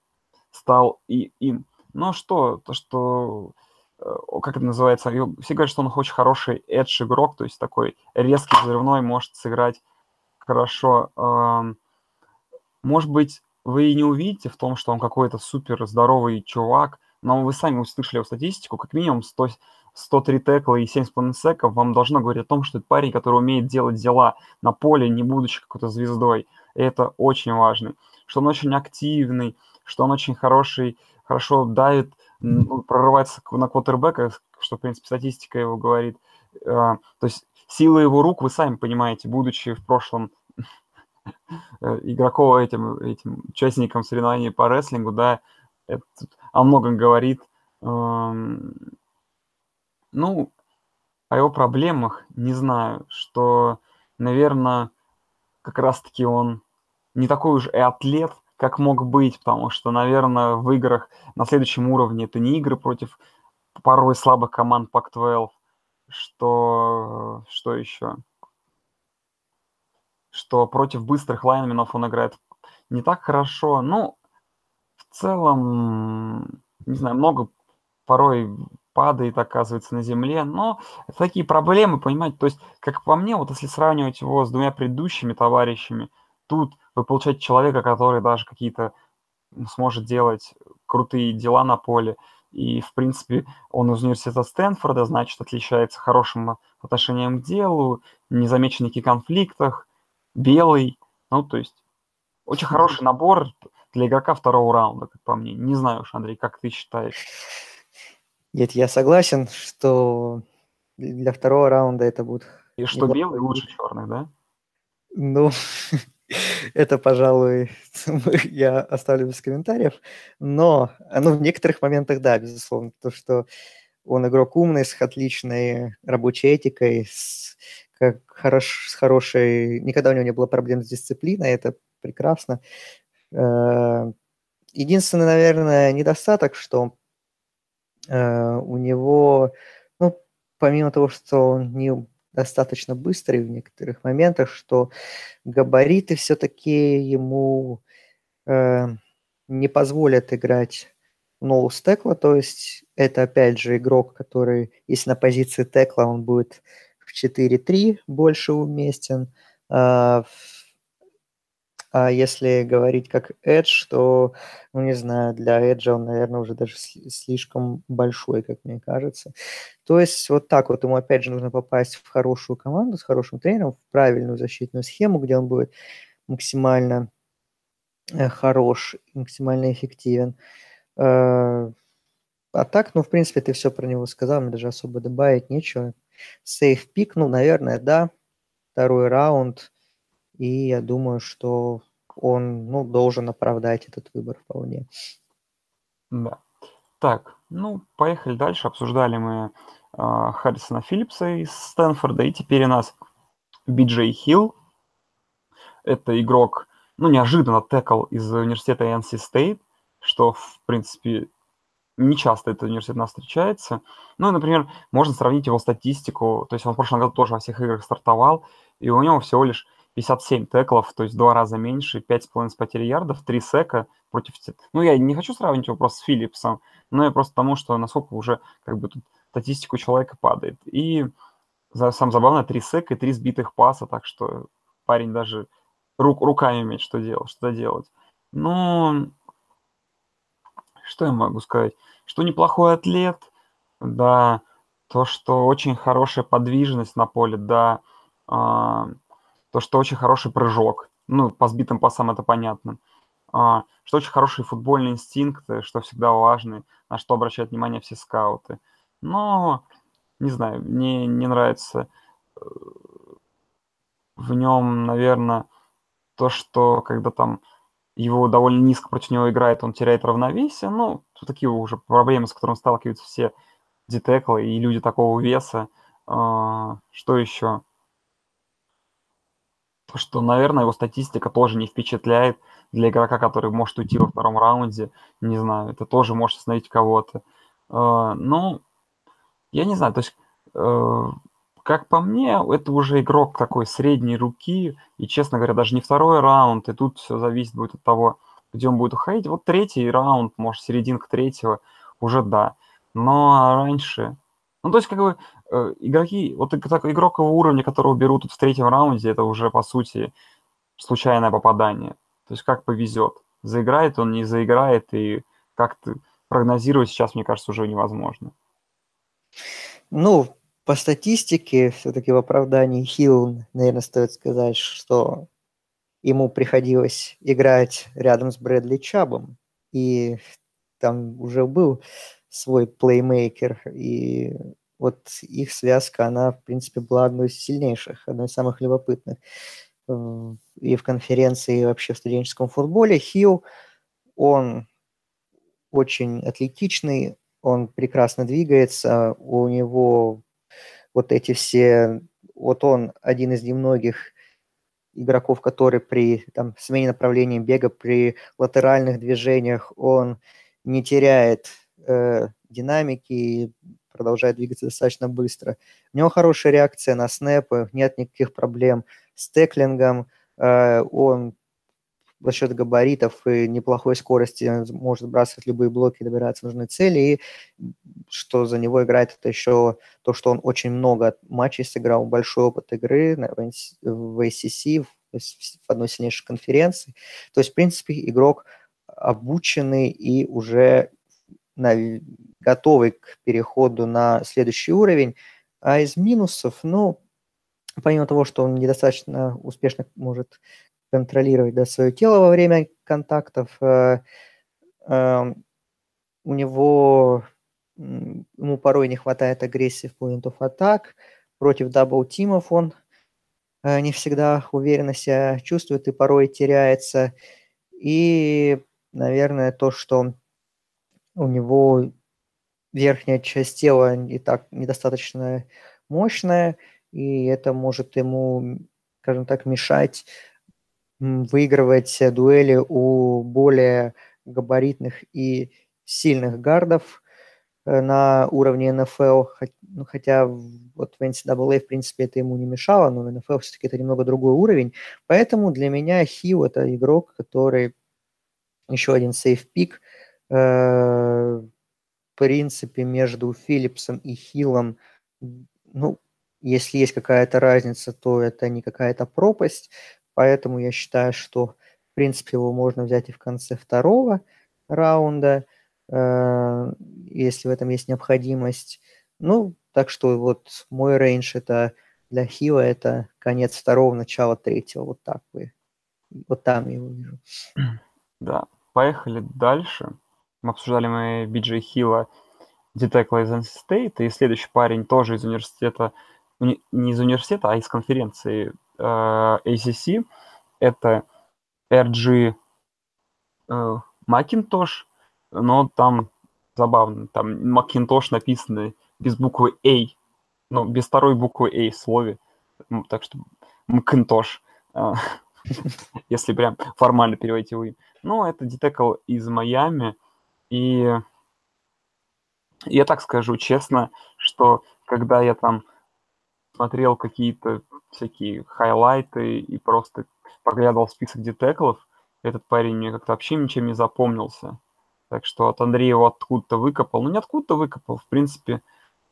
[SPEAKER 3] стал и им. Но что, то что, э, как это называется, все говорят, что он очень хороший эдж игрок, то есть такой резкий взрывной, может сыграть хорошо. Может быть, вы и не увидите в том, что он какой-то супер здоровый чувак, но вы сами услышали его статистику, как минимум 100, 103 текла и 7,5 секов, вам должно говорить о том, что это парень, который умеет делать дела на поле, не будучи какой-то звездой. И это очень важно. Что он очень активный, что он очень хороший, хорошо давит, ну, прорывается на квотербека, что, в принципе, статистика его говорит. А, то есть сила его рук, вы сами понимаете, будучи в прошлом э, игроком этим, этим участником соревнований по рестлингу, да, это о многом говорит. Ну, о его проблемах не знаю, что, наверное, как раз-таки он не такой уж и атлет, как мог быть, потому что, наверное, в играх на следующем уровне это не игры против порой слабых команд Pac-12, что, что еще? Что против быстрых лайнменов он играет не так хорошо. Ну, в целом, не знаю, много порой падает, оказывается, на земле. Но это такие проблемы, понимаете? То есть, как по мне, вот если сравнивать его с двумя предыдущими товарищами, тут вы получаете человека, который даже какие-то сможет делать крутые дела на поле. И, в принципе, он из университета Стэнфорда, значит, отличается хорошим отношением к делу, не замечен в конфликтах, белый. Ну, то есть, очень хороший набор для игрока второго раунда, как по мне. Не знаю уж, Андрей, как ты считаешь?
[SPEAKER 4] Нет, я согласен, что для второго раунда это будет...
[SPEAKER 3] И что белый лучше черных, да?
[SPEAKER 4] Ну, это, пожалуй, я оставлю без комментариев. Но, ну, в некоторых моментах, да, безусловно, то, что он игрок умный, с отличной рабочей этикой, с, как хорош, с хорошей... Никогда у него не было проблем с дисциплиной, это прекрасно. Э, единственный, наверное, недостаток, что Э, у него, ну, помимо того, что он не достаточно быстрый в некоторых моментах, что габариты все-таки ему э, не позволят играть ноус текла, то есть это опять же игрок, который, если на позиции текла он будет в 4-3 больше уместен, а в а если говорить как Edge, то, ну, не знаю, для Edge он, наверное, уже даже слишком большой, как мне кажется. То есть вот так вот ему, опять же, нужно попасть в хорошую команду с хорошим тренером, в правильную защитную схему, где он будет максимально э, хорош, максимально эффективен. Э, а так, ну, в принципе, ты все про него сказал, мне даже особо добавить нечего. Сейф пик, ну, наверное, да. Второй раунд. И я думаю, что он ну, должен оправдать этот выбор вполне.
[SPEAKER 3] Да. Так, ну, поехали дальше. Обсуждали мы э, Харрисона Филлипса из Стэнфорда, и теперь у нас Биджей Хилл. Это игрок, ну, неожиданно текл из университета NC State, что, в принципе, не часто этот университет у нас встречается. Ну, например, можно сравнить его статистику. То есть он в прошлом году тоже во всех играх стартовал, и у него всего лишь 57 теклов, то есть два раза меньше, 5,5 с потери ярдов, 3 сека против... Ну, я не хочу сравнивать его просто с Филлипсом, но я просто тому, что насколько уже как бы тут статистика у человека падает. И сам забавно, 3 сека и 3 сбитых паса, так что парень даже рук, руками имеет что делать, что делать. Ну, что я могу сказать? Что неплохой атлет, да, то, что очень хорошая подвижность на поле, да, а, то, что очень хороший прыжок. Ну, по сбитым пасам это понятно. А, что очень хороший футбольный инстинкт, что всегда важный, на что обращают внимание все скауты. Но, не знаю, мне не нравится э, в нем, наверное, то, что когда там его довольно низко против него играет, он теряет равновесие. Ну, такие уже проблемы, с которыми сталкиваются все детеклы и люди такого веса. А, что еще? Что, наверное, его статистика тоже не впечатляет для игрока, который может уйти во втором раунде. Не знаю, это тоже может остановить кого-то. Uh, ну, я не знаю, то есть, uh, как по мне, это уже игрок такой средней руки, и, честно говоря, даже не второй раунд, и тут все зависит будет от того, где он будет уходить. Вот третий раунд, может, серединка третьего, уже да. Но раньше... Ну, то есть, как бы, Э, игроки, вот так, игрок его уровня, которого берут в третьем раунде, это уже, по сути, случайное попадание. То есть как повезет. Заиграет он, не заиграет, и как-то прогнозировать сейчас, мне кажется, уже невозможно.
[SPEAKER 4] Ну, по статистике, все-таки в оправдании Хилл, наверное, стоит сказать, что ему приходилось играть рядом с Брэдли Чабом, и там уже был свой плеймейкер, и вот их связка, она, в принципе, была одной из сильнейших, одной из самых любопытных и в конференции, и вообще в студенческом футболе. Хилл, он очень атлетичный, он прекрасно двигается, у него вот эти все, вот он один из немногих игроков, который при там, смене направления бега, при латеральных движениях, он не теряет э, динамики и продолжает двигаться достаточно быстро. У него хорошая реакция на снэпы, нет никаких проблем с теклингом, э, он за счет габаритов и неплохой скорости может сбрасывать любые блоки и добираться нужной цели. И что за него играет, это еще то, что он очень много матчей сыграл, большой опыт игры в ACC, в одной из сильнейших конференций. То есть, в принципе, игрок обученный и уже на, готовый к переходу на следующий уровень. А из минусов, ну, помимо того, что он недостаточно успешно может контролировать да, свое тело во время контактов. Э, э, у него ему порой не хватает агрессии в of attack. Против double-team ов он э, не всегда уверенно себя чувствует и порой теряется. И, наверное, то, что у него верхняя часть тела не так недостаточно мощная, и это может ему, скажем так, мешать выигрывать дуэли у более габаритных и сильных гардов э, на уровне НФЛ, ну, хотя вот в NCAA, в принципе, это ему не мешало, но в НФЛ все-таки это немного другой уровень, поэтому для меня Хью это игрок, который еще один сейф-пик, в принципе, между Филлипсом и Хиллом, ну, если есть какая-то разница, то это не какая-то пропасть, Поэтому я считаю, что, в принципе, его можно взять и в конце второго раунда, э, если в этом есть необходимость. Ну, так что вот мой рейндж это для Хила это конец второго, начало третьего. Вот так вы. Вот там я его вижу.
[SPEAKER 3] Да, поехали дальше. Мы обсуждали мы Биджей Хилла, детекла из NC и следующий парень тоже из университета, не из университета, а из конференции Э, ACC, это RG э, но там забавно, там Macintosh написано без буквы A, ну, без второй буквы A в слове, так что Macintosh, э, если прям формально переводить его. Ну, это детекл из Майами, и я так скажу честно, что когда я там смотрел какие-то всякие хайлайты и просто поглядывал список детеклов, этот парень мне как-то вообще ничем не запомнился. Так что от Андрея его откуда-то выкопал. Ну, не откуда-то выкопал, в принципе,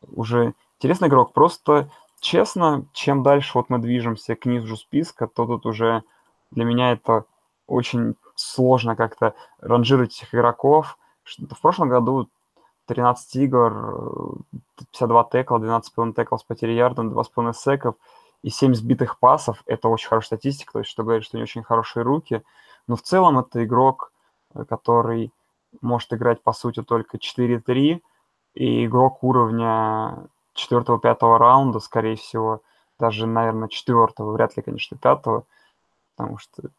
[SPEAKER 3] уже интересный игрок. Просто, честно, чем дальше вот мы движемся к низу списка, то тут уже для меня это очень сложно как-то ранжировать этих игроков. В прошлом году 13 игр, 52 текла, 12,5 текла с потерей ярдом, 2,5 секов – и 7 сбитых пасов – это очень хорошая статистика, то есть что говорит, что у него очень хорошие руки. Но в целом это игрок, э, который может играть, по сути, только 4-3, и игрок уровня 4-5 раунда, скорее всего, даже, наверное, 4 вряд ли, конечно, 5 потому что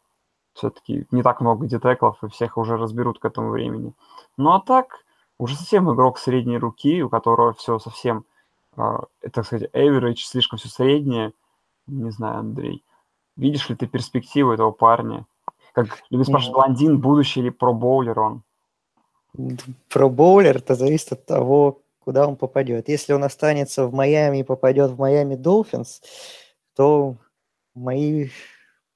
[SPEAKER 3] все-таки не так много детеклов, и всех уже разберут к этому времени. Ну а так, уже совсем игрок средней руки, у которого все совсем, э, так сказать, average, слишком все среднее – не знаю, Андрей. Видишь ли ты перспективу этого парня? Как любят спрашивать, блондин, будущий или пробоулер он?
[SPEAKER 4] Пробоулер, это зависит от того, куда он попадет. Если он останется в Майами и попадет в Майами Долфинс, то мои,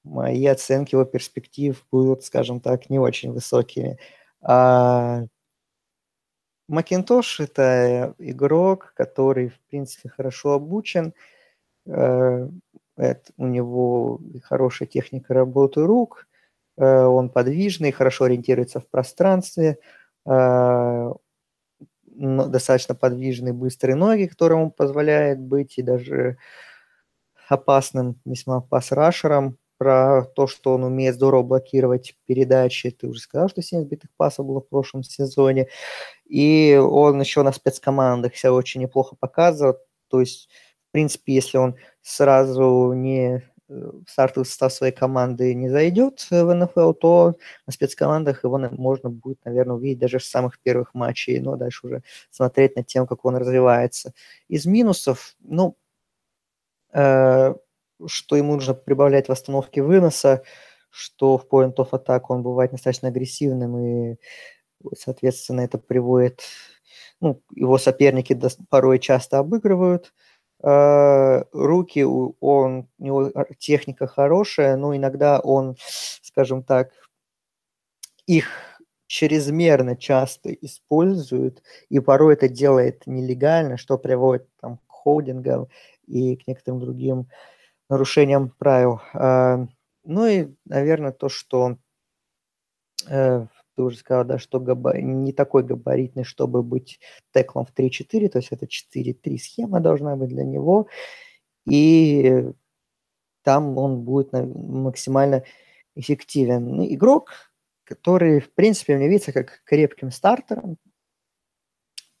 [SPEAKER 4] мои оценки его перспектив будут, скажем так, не очень высокими. А Макинтош – это игрок, который, в принципе, хорошо обучен, э, это, у него хорошая техника работы рук, э, он подвижный, хорошо ориентируется в пространстве. Э, достаточно подвижные, быстрые ноги, которым позволяет быть и даже опасным весьма пас-рашером. Про то, что он умеет здорово блокировать передачи, ты уже сказал, что 7 сбитых пасов было в прошлом сезоне. И он еще на спецкомандах себя очень неплохо показывает. То есть, в принципе, если он сразу не в стартовый состав своей команды не зайдет в НФЛ, то на спецкомандах его можно будет, наверное, увидеть даже с самых первых матчей, но дальше уже смотреть над тем, как он развивается. Из минусов, ну, э, что ему нужно прибавлять в остановке выноса, что в point of attack он бывает достаточно агрессивным, и, соответственно, это приводит... Ну, его соперники порой часто обыгрывают, Э, руки, он, у него техника хорошая, но иногда он, скажем так, их чрезмерно часто использует, и порой это делает нелегально, что приводит там, к холдингам и к некоторым другим нарушениям правил. Э, ну и, наверное, то, что э, ты уже сказал, да, что габа... не такой габаритный, чтобы быть теклом в 3-4, то есть это 4-3 схема должна быть для него, и там он будет максимально эффективен. Ну, игрок, который, в принципе, мне видится как крепким стартером,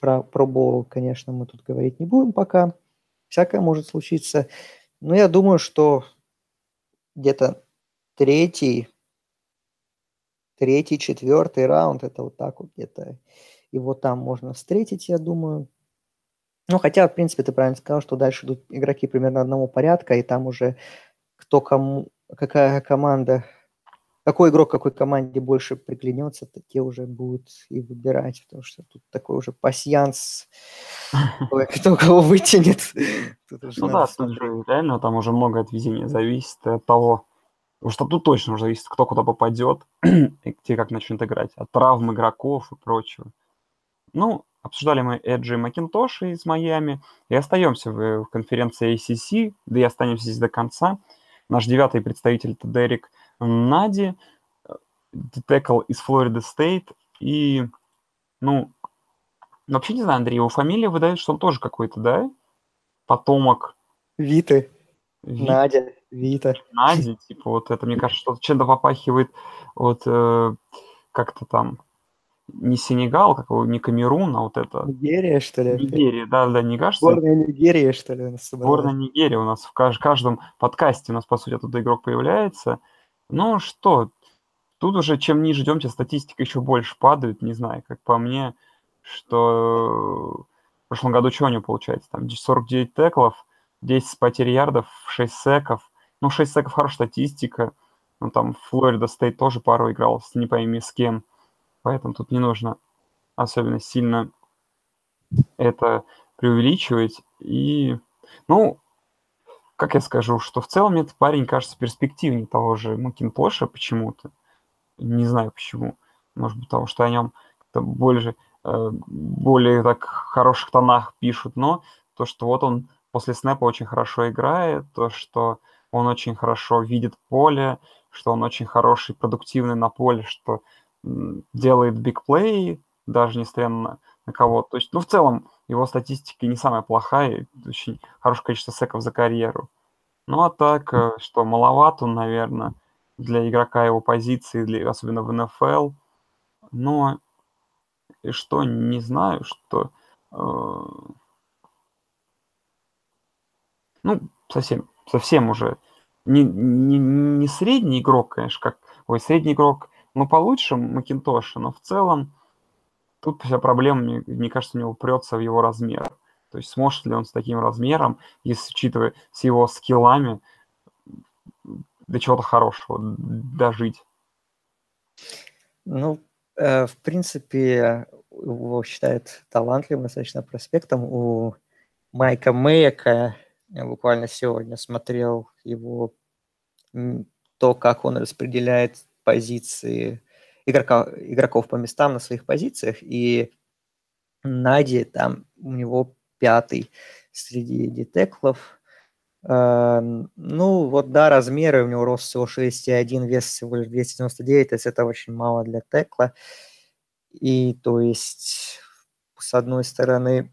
[SPEAKER 4] про пробовал, конечно, мы тут говорить не будем пока, всякое может случиться, но я думаю, что где-то третий, третий, четвертый раунд, это вот так вот где-то его там можно встретить, я думаю. Ну, хотя, в принципе, ты правильно сказал, что дальше идут игроки примерно одного порядка, и там уже кто кому, какая команда, какой игрок какой команде больше приглянется, то те уже будут и выбирать, потому что тут такой уже пасьянс, кто кого вытянет.
[SPEAKER 3] Ну да, тут же реально там уже много от везения зависит от того, Потому что тут точно уже зависит, кто куда попадет и где как начнет играть. От травм игроков и прочего. Ну, обсуждали мы Эджи и Макинтоши из Майами. И остаемся в, в конференции ACC, да и останемся здесь до конца. Наш девятый представитель это Дерек Нади, детекл из Флорида Стейт. И, ну, вообще не знаю, Андрей, его фамилия выдает, что он тоже какой-то, да? Потомок.
[SPEAKER 4] Виты. Ви... Надя. Вита.
[SPEAKER 3] Нади, типа вот это, мне кажется, что чем-то попахивает вот э, как-то там не Сенегал, как его, не Камерун, а вот это...
[SPEAKER 4] Нигерия, что ли?
[SPEAKER 3] Нигерия, да, да, не кажется?
[SPEAKER 4] Сборная Нигерия, что ли?
[SPEAKER 3] Сборная Нигерия у нас в кажд- каждом подкасте у нас, по сути, оттуда игрок появляется. Ну что, тут уже чем ниже идем, статистика еще больше падает, не знаю, как по мне, что в прошлом году что у него получается? Там 49 теклов, 10 потерь ярдов, 6 секов, ну, 6 секов хорошая статистика. Ну, там Флорида Стейт тоже пару играл, с не пойми с кем. Поэтому тут не нужно особенно сильно это преувеличивать. И, ну, как я скажу, что в целом этот парень кажется перспективнее того же Макинтоша почему-то. Не знаю почему. Может быть, потому что о нем больше, э, более так хороших тонах пишут, но то, что вот он после снэпа очень хорошо играет, то, что он очень хорошо видит поле, что он очень хороший, продуктивный на поле, что делает бигплей, даже несмотря на, на кого. То есть, ну, в целом, его статистика не самая плохая, очень хорошее количество секов за карьеру. Ну, а так, э, что маловат он, наверное, для игрока его позиции, для, особенно в НФЛ. Но и что, не знаю, что... Э, ну, совсем совсем уже не, не, не средний игрок, конечно, как... Ой, средний игрок, ну, получше Макинтоша, но в целом тут вся проблема, мне, мне кажется, него упрется в его размер. То есть сможет ли он с таким размером, если учитывая с его скиллами, до чего-то хорошего дожить?
[SPEAKER 4] Ну, э, в принципе, его считают талантливым достаточно проспектом. У Майка Мэйка я буквально сегодня смотрел его, то, как он распределяет позиции игрока, игроков по местам на своих позициях, и Нади там у него пятый среди детеклов. Эм, ну, вот да, размеры, у него рост всего 6,1, вес всего лишь 299, то есть это очень мало для текла. И то есть с одной стороны,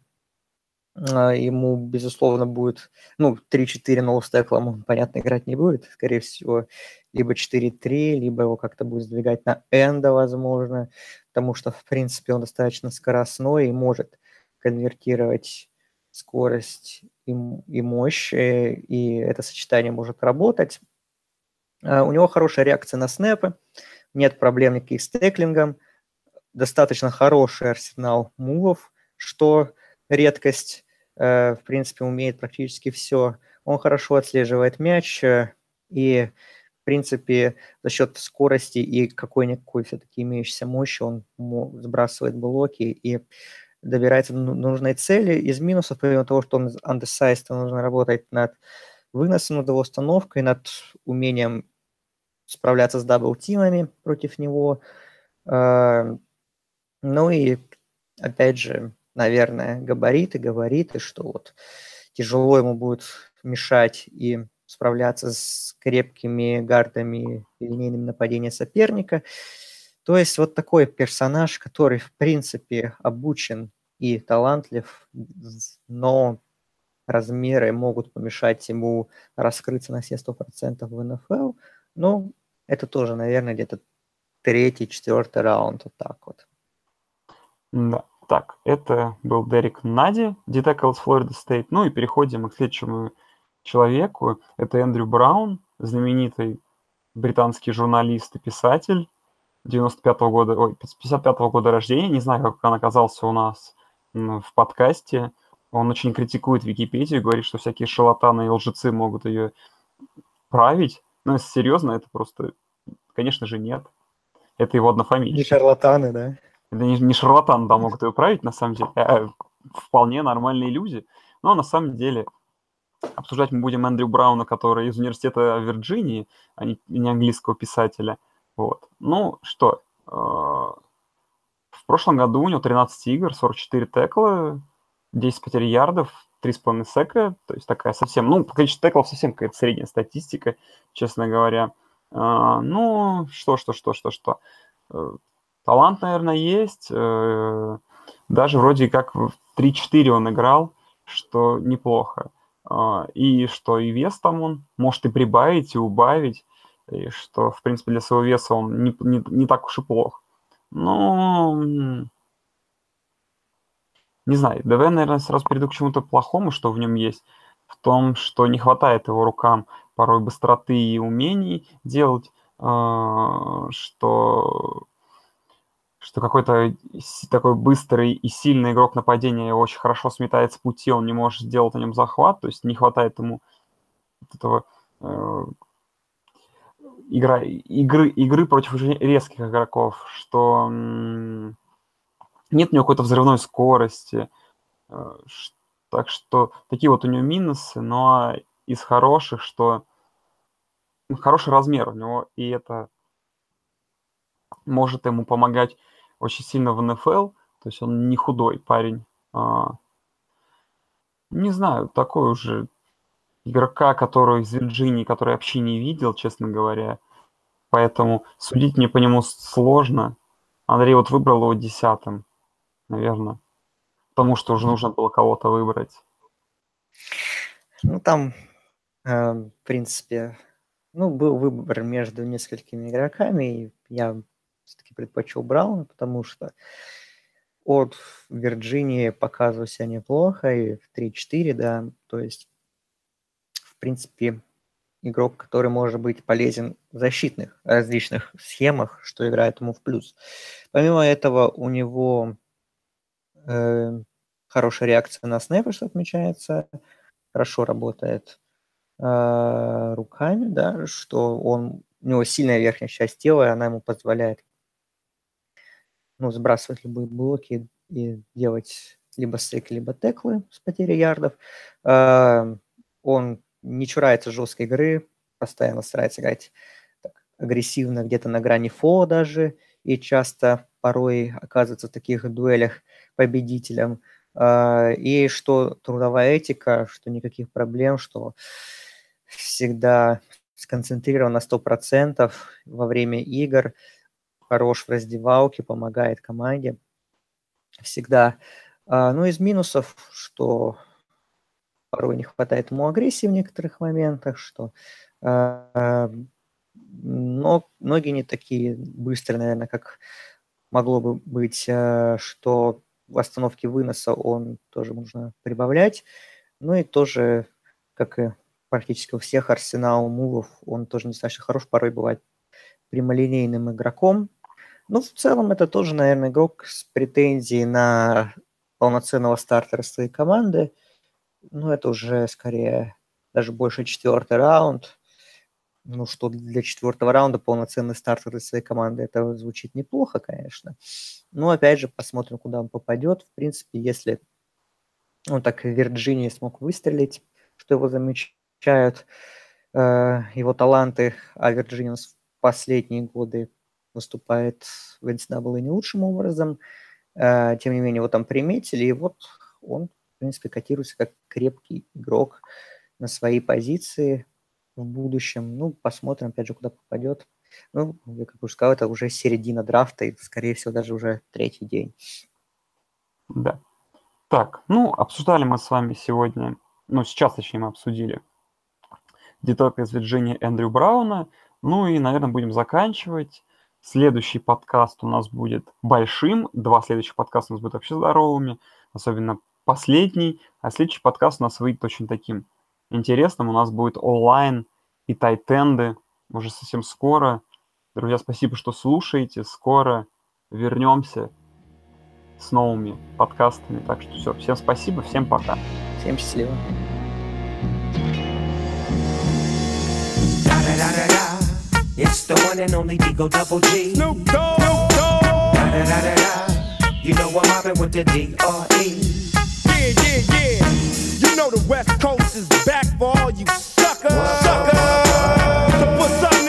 [SPEAKER 4] а, ему, безусловно, будет, ну, 3-4 ноустеклом он, понятно, играть не будет, скорее всего, либо 4-3, либо его как-то будет сдвигать на энда, возможно, потому что, в принципе, он достаточно скоростной и может конвертировать скорость и, и мощь, э, и это сочетание может работать. А, у него хорошая реакция на снэпы, нет проблем никаких с теклингом, достаточно хороший арсенал мувов, что редкость Э, в принципе, умеет практически все. Он хорошо отслеживает мяч э, и, принципе, за счет скорости и какой-никакой все-таки имеющейся мощи он сбрасывает блоки и добирается до нужной цели. Из минусов, помимо того, что он undersized, нужно работать над выносом, над его установкой, над умением справляться с double-team ами против него. Э, ну и, опять же, наверное, габариты, габариты, что вот тяжело ему будет мешать и справляться с крепкими гардами и линейными нападения соперника. То есть вот такой персонаж, который, в принципе, обучен и талантлив, но размеры могут помешать ему раскрыться на все 100% в НФЛ. Ну, это тоже, наверное, где-то третий, четвертый раунд, вот так вот.
[SPEAKER 3] Да. Так, это был Дерек Нади, детекл из Флорида Стейт. Ну и переходим к следующему человеку. Это Эндрю Браун, знаменитый британский журналист и писатель 95-го года, ой, 55-го года рождения. Не знаю, как он оказался у нас в подкасте. Он очень критикует Википедию, говорит, что всякие шалатаны и лжецы могут ее править. Но если серьезно, это просто, конечно же, нет. Это его однофамилия.
[SPEAKER 4] Не шарлатаны, да?
[SPEAKER 3] Это не, не шарлатан, да, могут ее править, на самом деле, а вполне нормальные люди. Но на самом деле обсуждать мы будем Эндрю Брауна, который из университета Вирджинии, а не, английского писателя. Вот. Ну что, э, в прошлом году у него 13 игр, 44 текла, 10 потерь ярдов, 3,5 сека, то есть такая совсем, ну, по количеству теклов совсем какая-то средняя статистика, честно говоря. Э, ну, что, что, что, что, что. Э, Талант, наверное, есть. Даже вроде как в 3-4 он играл, что неплохо. А, и что и вес там он может и прибавить, и убавить. И что, в принципе, для своего веса он не, не, не так уж и плох. Но не знаю, давай, наверное, сразу перейду к чему-то плохому, что в нем есть. В том, что не хватает его рукам порой быстроты и умений делать, а, что что какой-то такой быстрый и сильный игрок нападения очень хорошо сметает с пути, он не может сделать на нем захват, то есть не хватает ему этого э, игра, игры, игры против резких игроков, что м- нет у него какой-то взрывной скорости. Э, так что такие вот у него минусы, но из хороших, что хороший размер у него, и это может ему помогать очень сильно в НФЛ, то есть он не худой парень. А, не знаю, такой уже игрока, который из Вирджинии, который вообще не видел, честно говоря. Поэтому судить мне по нему сложно. Андрей вот выбрал его десятым, наверное. Потому что уже нужно было кого-то выбрать.
[SPEAKER 4] Ну, там, э, в принципе, ну, был выбор между несколькими игроками, и я все-таки предпочел Брауна, потому что от Вирджинии показывал себя неплохо, и в 3-4, да, то есть, в принципе, игрок, который может быть полезен в защитных различных схемах, что играет ему в плюс. Помимо этого, у него э, хорошая реакция на снэпы, что отмечается, хорошо работает э, руками, да, что он, у него сильная верхняя часть тела, и она ему позволяет ну, сбрасывать любые блоки и делать либо стейк, либо теклы с потерей ярдов. А, он не чурается жесткой игры, постоянно старается играть так, агрессивно, где-то на грани фо даже, и часто порой оказывается в таких дуэлях победителем. А, и что трудовая этика, что никаких проблем, что всегда сконцентрирован на 100% во время игр, хорош в раздевалке, помогает команде. Всегда А, ну, из минусов, что порой не хватает ему агрессии в некоторых моментах, что а, но ноги не такие быстрые, наверное, как могло бы быть, а, что в остановке выноса он тоже нужно прибавлять. Ну и тоже, как и практически у всех арсенал мувов, он тоже достаточно хорош, порой бывает прямолинейным игроком. Ну, в целом, это тоже, наверное, игрок с претензией на полноценного стартера своей команды. Ну, это уже скорее даже больше четвертый раунд. Ну, что для четвертого раунда полноценный стартер из своей команды, это звучит неплохо, конечно. Но, опять же, посмотрим, куда он попадет. В принципе, если он так в Вирджинии смог выстрелить, что его замечают э, его таланты, а Вирджиния в последние годы выступает в NCAA не лучшим образом. Э, тем не менее, его там приметили, и вот он, в принципе, котируется как крепкий игрок на своей позиции в будущем. Ну, посмотрим, опять же, куда попадет. Ну, я как уже сказал, это уже середина драфта, и, скорее всего, даже уже третий день.
[SPEAKER 3] Да. Так, ну, обсуждали мы с вами сегодня, ну, сейчас, точнее, мы обсудили деток из Вирджинии Эндрю Брауна. Ну и, наверное, будем заканчивать. Следующий подкаст у нас будет большим, два следующих подкаста у нас будут вообще здоровыми, особенно последний, а следующий подкаст у нас выйдет очень таким интересным. У нас будет онлайн и тайтенды уже совсем скоро. Друзья, спасибо, что слушаете. Скоро вернемся с новыми подкастами. Так что все, всем спасибо, всем пока.
[SPEAKER 4] Всем счастливо.
[SPEAKER 1] It's the one and only Digo Double G.
[SPEAKER 2] Snoop Dogg. Snoop Dogg.
[SPEAKER 1] Da da da da da. You know I'm mobbing with the D.R.E.
[SPEAKER 2] Yeah, yeah, yeah. You know the West Coast is back for all you suckers.
[SPEAKER 1] Whoa.
[SPEAKER 2] Suckers. So put something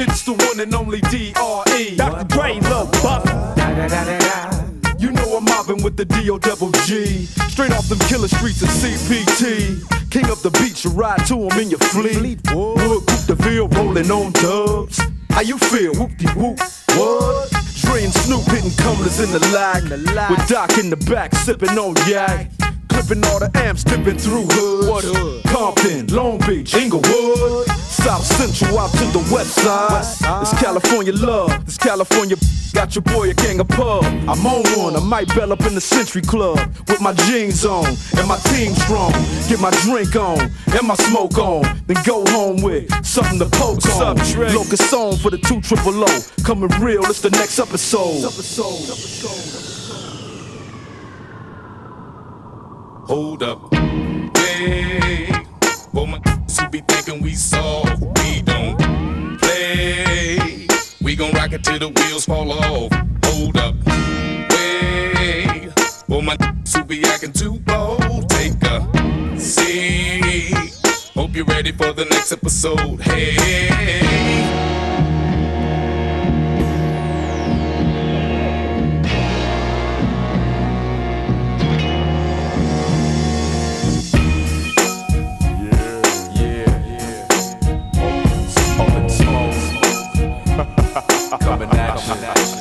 [SPEAKER 2] It's the one and only D.R.E. Dr. Dre, Lil Buff. You know I'm mobbing with the D.O. Double G. Straight off them killer streets of CPT. King up the beach, you ride to him in your fleet. Wood, Coupe de Ville, rolling on dubs. How you feel? Whoop-de-whoop. What? Dre and Snoop hitting cumblers in the lag. With Doc in the back, sipping on yak. Clipping all the amps, dipping through hoods. What hood? Compton, Long Beach, Inglewood. South Central out to the west side. It's California love. This California got your boy a gang of pub. I'm on one. I might bell up in the Century Club with my jeans on and my team strong. Get my drink on and my smoke on. Then go home with something to poke on. Locust song for the two triple O. Coming real. It's the next episode.
[SPEAKER 5] Hold up. Wait. For my who be thinking we soft, we don't play. We gon' rock it till the wheels fall off. Hold up. Wait. For my who be acting too bold, take a seat. Hope you're ready for the next episode. Hey.
[SPEAKER 6] Coming at you.